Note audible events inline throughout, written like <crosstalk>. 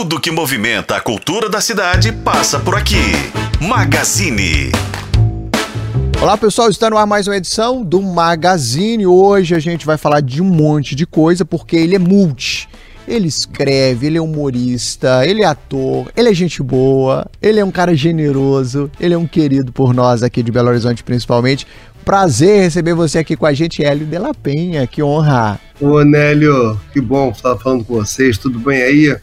Tudo que movimenta a cultura da cidade passa por aqui. Magazine. Olá pessoal, está no ar mais uma edição do Magazine. Hoje a gente vai falar de um monte de coisa porque ele é multi. Ele escreve, ele é humorista, ele é ator, ele é gente boa, ele é um cara generoso, ele é um querido por nós aqui de Belo Horizonte principalmente. Prazer receber você aqui com a gente, Hélio de la Penha, que honra. Ô Nélio, que bom estar falando com vocês, tudo bem aí?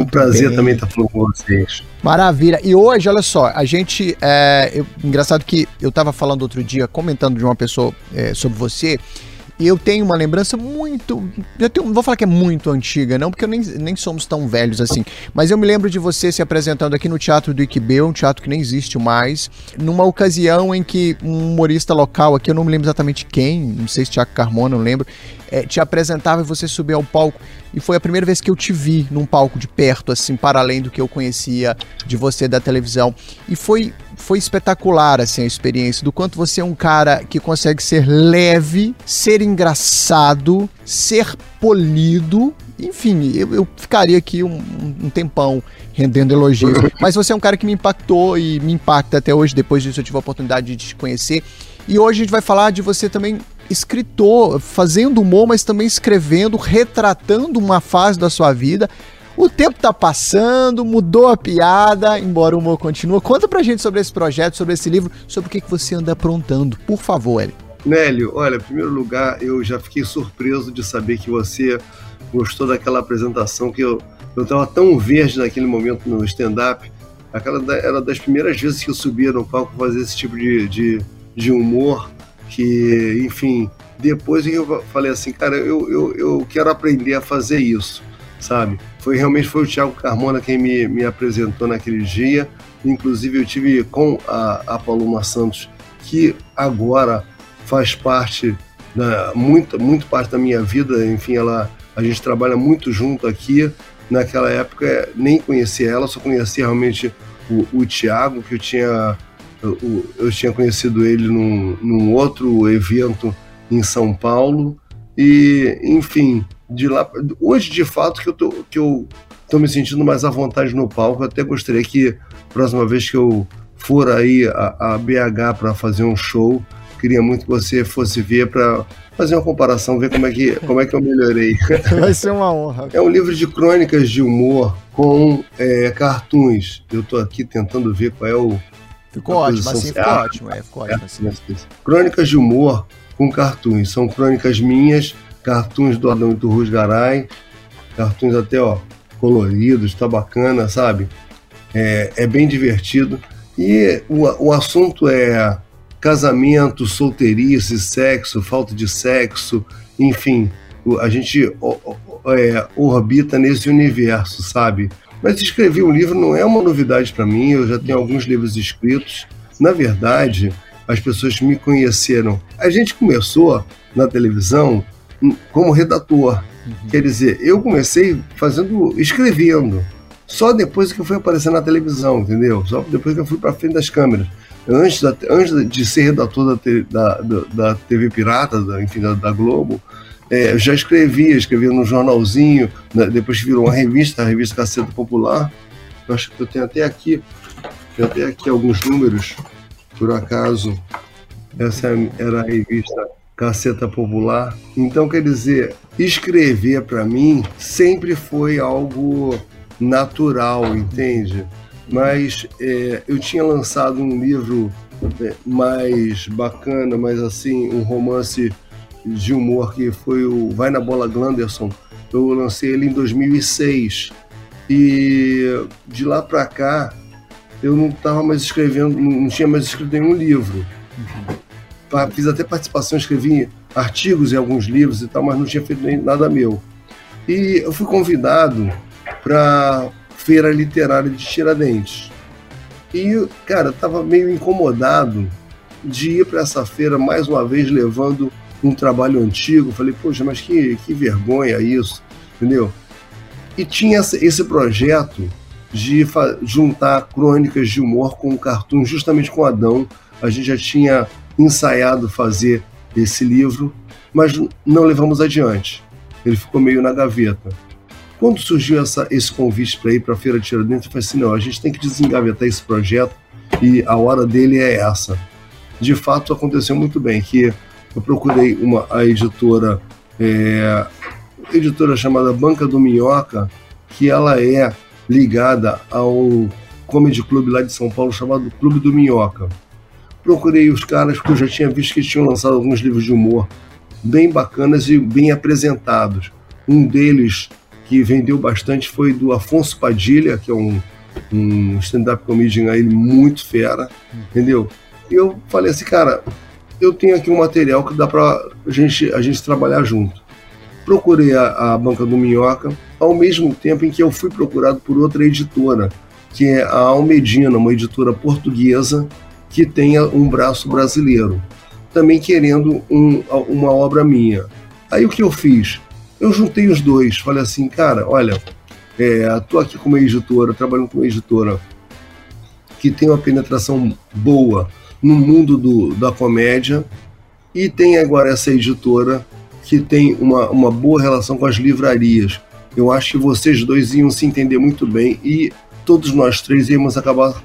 Um prazer bem. também estar falando com vocês. Maravilha. E hoje, olha só, a gente. É, eu, engraçado que eu estava falando outro dia, comentando de uma pessoa é, sobre você. E eu tenho uma lembrança muito. Eu tenho, não vou falar que é muito antiga, não, porque eu nem, nem somos tão velhos assim. Mas eu me lembro de você se apresentando aqui no Teatro do Iquibeu, um teatro que nem existe mais, numa ocasião em que um humorista local aqui, eu não me lembro exatamente quem, não sei se Tiago Carmona, não lembro, é, te apresentava e você subia ao palco. E foi a primeira vez que eu te vi num palco de perto, assim, para além do que eu conhecia de você da televisão. E foi, foi espetacular, assim, a experiência, do quanto você é um cara que consegue ser leve, ser engraçado, ser polido. Enfim, eu, eu ficaria aqui um, um tempão rendendo elogios. <laughs> Mas você é um cara que me impactou e me impacta até hoje. Depois disso, eu tive a oportunidade de te conhecer. E hoje a gente vai falar de você também escritor, fazendo humor, mas também escrevendo, retratando uma fase da sua vida. O tempo tá passando, mudou a piada, embora o humor continue. Conta pra gente sobre esse projeto, sobre esse livro, sobre o que, que você anda aprontando, por favor, Eli. Nélio, olha, em primeiro lugar, eu já fiquei surpreso de saber que você gostou daquela apresentação que eu, eu tava tão verde naquele momento no stand-up. Aquela era das primeiras vezes que eu subia no palco fazer esse tipo de, de, de humor que, enfim, depois eu falei assim, cara, eu, eu, eu quero aprender a fazer isso, sabe? Foi realmente foi o Thiago Carmona quem me, me apresentou naquele dia. Inclusive eu tive com a, a Paloma Santos, que agora faz parte da muito, muito parte da minha vida. Enfim, ela a gente trabalha muito junto aqui. Naquela época nem conhecia ela, só conhecia realmente o, o Thiago, que eu tinha eu, eu tinha conhecido ele num, num outro evento em São Paulo e, enfim, de lá hoje de fato que eu tô, que eu tô me sentindo mais à vontade no palco. Eu até gostaria que próxima vez que eu for aí a, a BH para fazer um show, queria muito que você fosse ver para fazer uma comparação, ver como é que como é que eu melhorei. <laughs> Vai ser uma honra. É um livro de crônicas de humor com é, cartoons. Eu estou aqui tentando ver qual é o Ficou ótimo, assim ficou ótimo. É, ficou ótimo assim. Crônicas de humor com cartoons. São crônicas minhas, cartoons do Adão e do Rusgaray, cartoons até, ó, coloridos, tá bacana, sabe? É, é bem divertido. E o, o assunto é casamento, solteirice, sexo, falta de sexo, enfim, a gente é, orbita nesse universo, sabe? Mas escrever um livro não é uma novidade para mim, eu já tenho alguns livros escritos. Na verdade, as pessoas me conheceram. A gente começou na televisão como redator. Uhum. Quer dizer, eu comecei fazendo, escrevendo. Só depois que eu fui aparecer na televisão, entendeu? Só depois que eu fui para frente das câmeras. Antes, da, antes de ser redator da, da, da TV Pirata, da, enfim, da, da Globo, é, eu já escrevia, escrevia no jornalzinho, né, depois virou uma revista, a revista Caceta Popular. Eu acho que eu tenho até aqui, tenho até aqui alguns números, por acaso. Essa era a revista Caceta Popular. Então, quer dizer, escrever para mim sempre foi algo natural, entende? Mas é, eu tinha lançado um livro é, mais bacana, mais assim, um romance de humor que foi o Vai na Bola Glanderson. Eu lancei ele em 2006 e de lá para cá eu não estava mais escrevendo, não tinha mais escrito nenhum livro. Fiz até participação, escrevi artigos em alguns livros e tal, mas não tinha feito nem nada meu. E eu fui convidado para feira literária de Tiradentes. E, cara, eu tava meio incomodado de ir para essa feira mais uma vez levando um trabalho antigo. Falei, poxa, mas que, que vergonha isso, entendeu? E tinha esse projeto de juntar crônicas de humor com o cartoon, justamente com Adão. A gente já tinha ensaiado fazer esse livro, mas não levamos adiante. Ele ficou meio na gaveta. Quando surgiu essa, esse convite para ir para a Feira de Tiradentes, eu falei assim: não, a gente tem que desengavetar esse projeto e a hora dele é essa. De fato, aconteceu muito bem, que eu procurei uma, a editora, é, editora chamada Banca do Minhoca, que ela é ligada ao comedy club lá de São Paulo chamado Clube do Minhoca. Procurei os caras porque eu já tinha visto que tinham lançado alguns livros de humor bem bacanas e bem apresentados. Um deles que vendeu bastante foi do Afonso Padilha, que é um, um stand-up comedian aí muito fera, entendeu? E eu falei assim, cara, eu tenho aqui um material que dá pra gente, a gente trabalhar junto. Procurei a, a Banca do Minhoca, ao mesmo tempo em que eu fui procurado por outra editora, que é a Almedina, uma editora portuguesa que tenha um braço brasileiro, também querendo um, uma obra minha. Aí o que eu fiz? Eu juntei os dois, falei assim, cara, olha, é, tô aqui com uma editora, trabalhando com uma editora que tem uma penetração boa no mundo do, da comédia e tem agora essa editora que tem uma, uma boa relação com as livrarias. Eu acho que vocês dois iam se entender muito bem e todos nós três íamos acabar,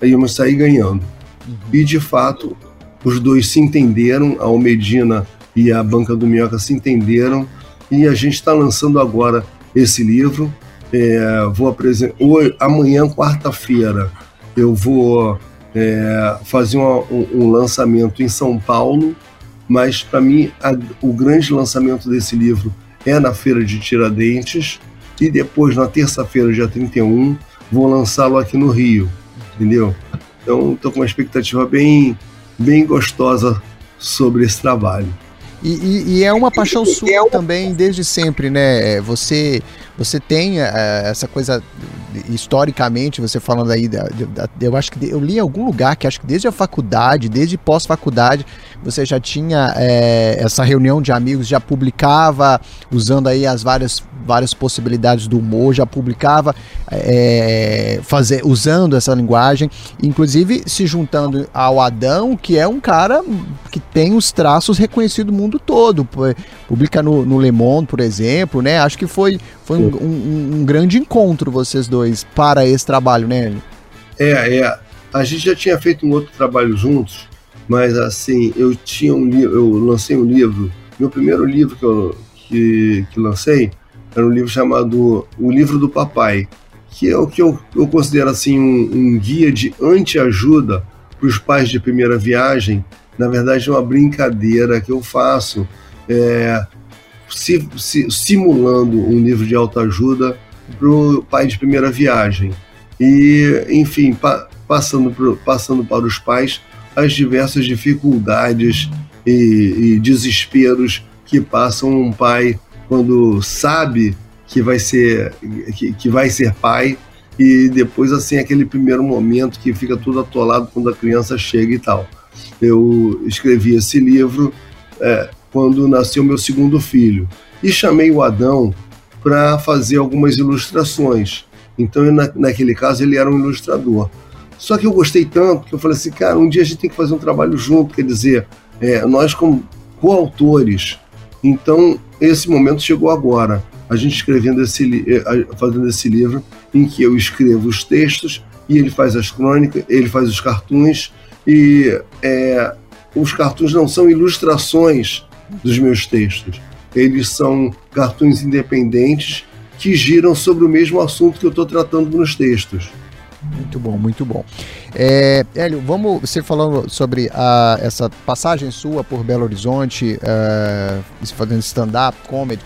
íamos sair ganhando. Uhum. E de fato, os dois se entenderam, a Almedina e a Banca do Minhoca se entenderam, e a gente está lançando agora esse livro. É, vou apresentar amanhã, quarta-feira, eu vou é, fazer uma, um, um, lançamento em São Paulo, mas para mim a, o grande lançamento desse livro é na Feira de Tiradentes, e depois, na terça-feira, dia 31, vou lançá-lo aqui no Rio, entendeu? Então, estou com uma expectativa bem, bem gostosa sobre esse trabalho. E, e, e, é uma paixão sua é também desde sempre, né? Você você tem uh, essa coisa historicamente, você falando aí, da, da, eu acho que eu li em algum lugar que acho que desde a faculdade, desde pós-faculdade, você já tinha é, essa reunião de amigos, já publicava usando aí as várias, várias possibilidades do humor, já publicava é, fazer, usando essa linguagem, inclusive se juntando ao Adão, que é um cara que tem os traços reconhecidos no mundo todo, publica no, no Le Monde, por exemplo, né? Acho que foi, foi um, um, um grande encontro vocês dois para esse trabalho, né? É, é. A gente já tinha feito um outro trabalho juntos, mas assim, eu tinha um livro, eu lancei um livro, meu primeiro livro que eu que, que lancei era um livro chamado O Livro do Papai, que é o que eu, eu considero assim um, um guia de anti-ajuda para os pais de primeira viagem. Na verdade, é uma brincadeira que eu faço, é, si, si, simulando um livro de autoajuda para o pai de primeira viagem. E, enfim, pa, passando, pro, passando para os pais as diversas dificuldades e, e desesperos que passam um pai quando sabe que vai ser que, que, vai ser pai e depois assim aquele primeiro momento que fica tudo atolado quando a criança chega e tal. Eu escrevi esse livro é, quando nasceu meu segundo filho e chamei o Adão para fazer algumas ilustrações. Então, na, naquele caso, ele era um ilustrador. Só que eu gostei tanto que eu falei assim, cara, um dia a gente tem que fazer um trabalho junto, quer dizer, é, nós como coautores. Então, esse momento chegou agora. A gente escrevendo esse, é, fazendo esse livro, em que eu escrevo os textos e ele faz as crônicas, ele faz os cartuns e é, os cartuns não são ilustrações dos meus textos, eles são cartuns independentes que giram sobre o mesmo assunto que eu estou tratando nos textos. Muito bom, muito bom. É, Hélio, vamos você falando sobre a, essa passagem sua por Belo Horizonte, uh, fazendo stand-up, comedy,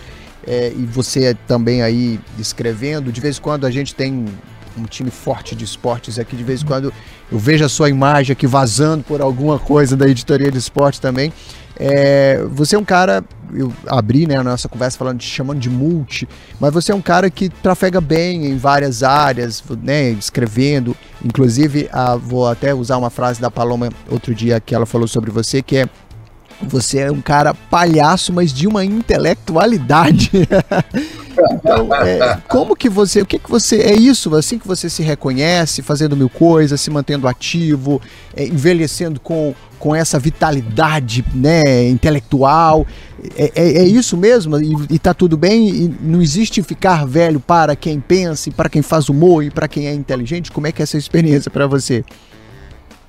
é, e você também aí escrevendo. De vez em quando a gente tem um time forte de esportes aqui, de vez em quando eu vejo a sua imagem aqui vazando por alguma coisa da editoria de esportes também. É, você é um cara, eu abri né, a nossa conversa falando, chamando de multi, mas você é um cara que trafega bem em várias áreas, né, escrevendo. Inclusive, a, vou até usar uma frase da Paloma outro dia que ela falou sobre você, que é você é um cara palhaço, mas de uma intelectualidade. <laughs> Então, é, como que você, o que que você, é isso, assim que você se reconhece, fazendo mil coisas, se mantendo ativo, é, envelhecendo com, com essa vitalidade, né, intelectual, é, é, é isso mesmo? E, e tá tudo bem? E não existe ficar velho para quem pensa, e para quem faz humor, e para quem é inteligente? Como é que é essa experiência para você?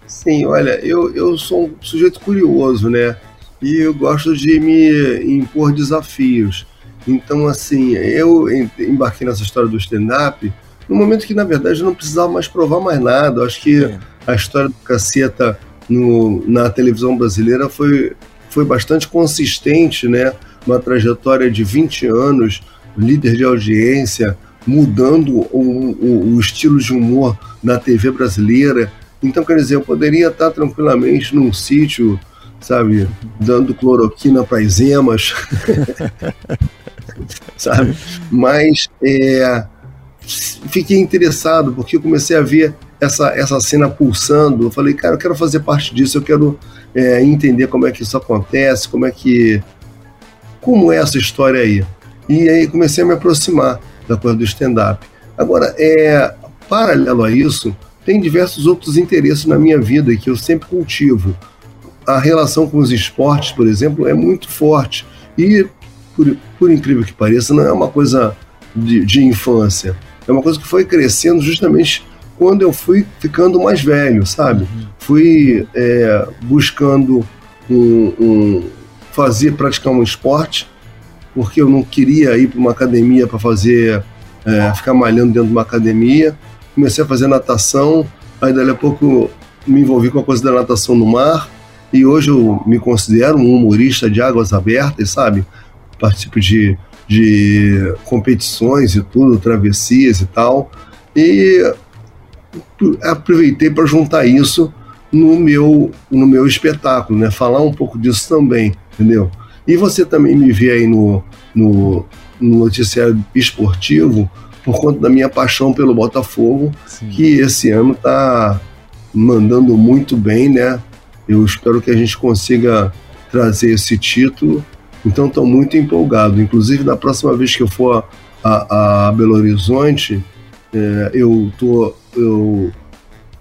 Sim, olha, eu, eu sou um sujeito curioso, né? E eu gosto de me impor desafios. Então, assim, eu embarquei nessa história do stand-up no momento que, na verdade, eu não precisava mais provar mais nada. Eu acho que é. a história do caceta no, na televisão brasileira foi, foi bastante consistente, né? Uma trajetória de 20 anos, líder de audiência, mudando o, o, o estilo de humor na TV brasileira. Então, quer dizer, eu poderia estar tranquilamente num sítio, sabe, dando cloroquina para as emas, <laughs> sabe? Mas é, fiquei interessado porque eu comecei a ver essa, essa cena pulsando. Eu falei, cara, eu quero fazer parte disso, eu quero é, entender como é que isso acontece, como é que. Como é essa história aí? E aí comecei a me aproximar da coisa do stand-up. Agora, é, paralelo a isso, tem diversos outros interesses na minha vida que eu sempre cultivo. A relação com os esportes, por exemplo, é muito forte. E, por, por incrível que pareça, não é uma coisa de, de infância. É uma coisa que foi crescendo justamente quando eu fui ficando mais velho, sabe? Uhum. Fui é, buscando um, um, fazer, praticar um esporte, porque eu não queria ir para uma academia para fazer, é, ficar malhando dentro de uma academia comecei a fazer natação, aí dali a pouco me envolvi com a coisa da natação no mar, e hoje eu me considero um humorista de águas abertas, sabe? Participo de, de competições e tudo, travessias e tal, e aproveitei para juntar isso no meu, no meu espetáculo, né? Falar um pouco disso também, entendeu? E você também me vê aí no, no, no noticiário esportivo, por conta da minha paixão pelo Botafogo, Sim. que esse ano está mandando muito bem, né? Eu espero que a gente consiga trazer esse título. Então estou muito empolgado. Inclusive, na próxima vez que eu for a, a Belo Horizonte, é, eu tô, eu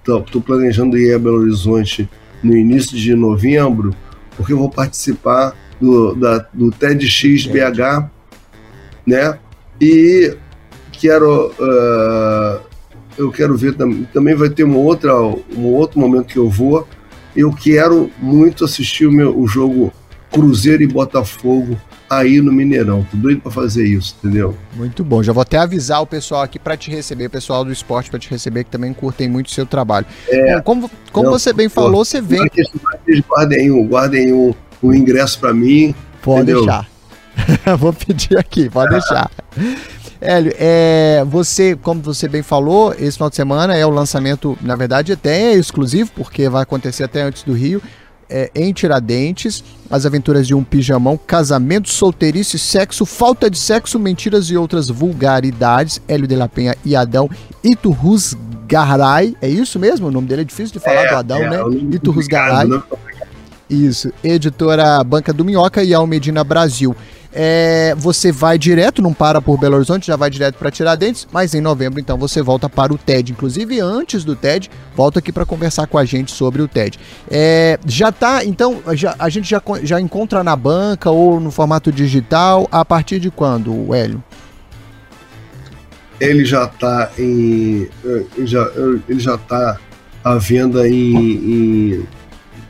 tô, tô, planejando ir a Belo Horizonte no início de novembro, porque eu vou participar do, da, do TEDx BH, né? E quero uh, eu quero ver também também vai ter uma outra um outro momento que eu vou eu quero muito assistir o, meu, o jogo Cruzeiro e Botafogo aí no Mineirão. Tô doido para fazer isso, entendeu? Muito bom. Já vou até avisar o pessoal aqui para te receber, o pessoal do esporte para te receber, que também curtem muito o seu trabalho. É, como como não, você bem falou, você vem. Guardem um, guardem um, um ingresso para mim. Pode entendeu? deixar. <laughs> vou pedir aqui, pode deixar. <laughs> Hélio, é, você, como você bem falou, esse final de semana é o lançamento, na verdade, até é exclusivo, porque vai acontecer até antes do Rio. É, em Tiradentes, as aventuras de um pijamão, casamento, solteirice, sexo, falta de sexo, mentiras e outras vulgaridades. Hélio de la Penha e Adão Iturrus Garay, é isso mesmo? O nome dele é difícil de falar é, do Adão, é, né? Iturrus Garay. Isso, editora Banca do Minhoca e Almedina Brasil. É, você vai direto, não para por Belo Horizonte, já vai direto para Tiradentes, mas em novembro então você volta para o TED. Inclusive, antes do TED, volta aqui para conversar com a gente sobre o TED. É, já tá, então, já, a gente já, já encontra na banca ou no formato digital a partir de quando, Hélio? Ele já está em. Já, ele já está à venda em, em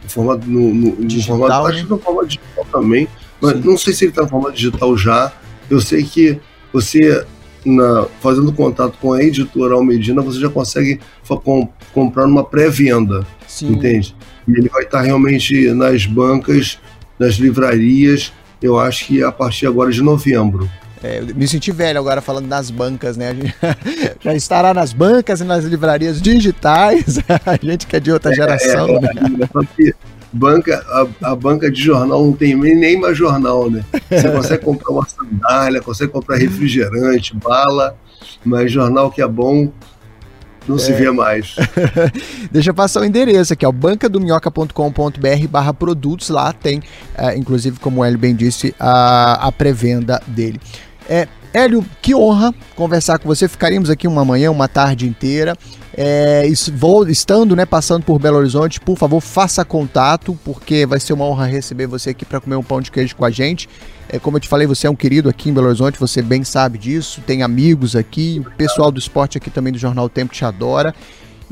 formato no, no digital, formato, né? acho que no formato digital também mas não sei se ele está no formato digital já. Eu sei que você, na, fazendo contato com a editora Almedina, você já consegue com, comprar numa pré-venda. Entende? E ele vai estar tá realmente nas bancas, nas livrarias, eu acho que a partir agora de novembro. É, me senti velho agora falando nas bancas, né? <laughs> Já estará nas bancas e nas livrarias digitais. <laughs> A gente que é de outra geração. É, é, né? Banca, a, a, banca de jornal não tem nem mais jornal, né? Você <laughs> consegue comprar uma sandália, consegue comprar refrigerante, bala, mas jornal que é bom não é. se vê mais. <laughs> Deixa eu passar o endereço aqui, ó, bancadominhoca.com.br barra produtos, lá tem, é, inclusive, como o Hélio bem disse, a, a pré-venda dele. É, Hélio, que honra conversar com você. Ficaríamos aqui uma manhã, uma tarde inteira. É, vou, estando, né, passando por Belo Horizonte, por favor, faça contato, porque vai ser uma honra receber você aqui para comer um pão de queijo com a gente. É, como eu te falei, você é um querido aqui em Belo Horizonte, você bem sabe disso, tem amigos aqui, o pessoal do esporte aqui também do Jornal Tempo te adora.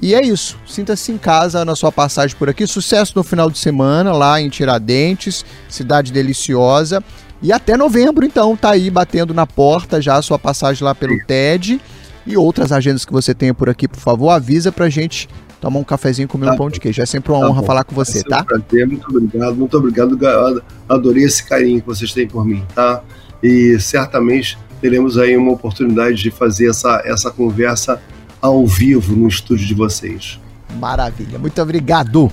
E é isso, sinta-se em casa na sua passagem por aqui. Sucesso no final de semana lá em Tiradentes, cidade deliciosa. E até novembro, então, tá aí batendo na porta já a sua passagem lá pelo TED. E outras agendas que você tenha por aqui, por favor, avisa pra gente tomar um cafezinho e comer tá um pão de queijo. É sempre uma tá honra bom. falar com você, tá? Um prazer, muito obrigado, muito obrigado. Adorei esse carinho que vocês têm por mim, tá? E certamente teremos aí uma oportunidade de fazer essa, essa conversa ao vivo no estúdio de vocês. Maravilha, muito obrigado.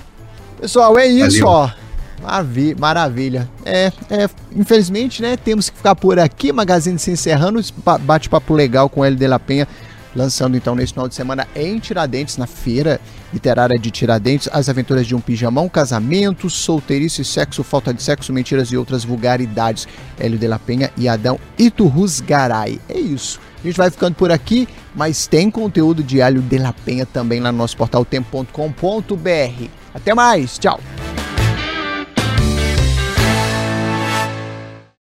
Pessoal, é isso, Valeu. ó. Maravilha, maravilha. É, é, infelizmente, né, temos que ficar por aqui. Magazine se encerrando, bate-papo legal com L de la Penha, lançando então nesse final de semana em Tiradentes, na feira literária de Tiradentes, as aventuras de um pijamão, casamento, solteirice, sexo, falta de sexo, mentiras e outras vulgaridades. Hélio de la Penha e Adão Iturrus Garay. É isso. A gente vai ficando por aqui, mas tem conteúdo de Hélio de la Penha também lá no nosso portal tempo.com.br. Até mais, tchau!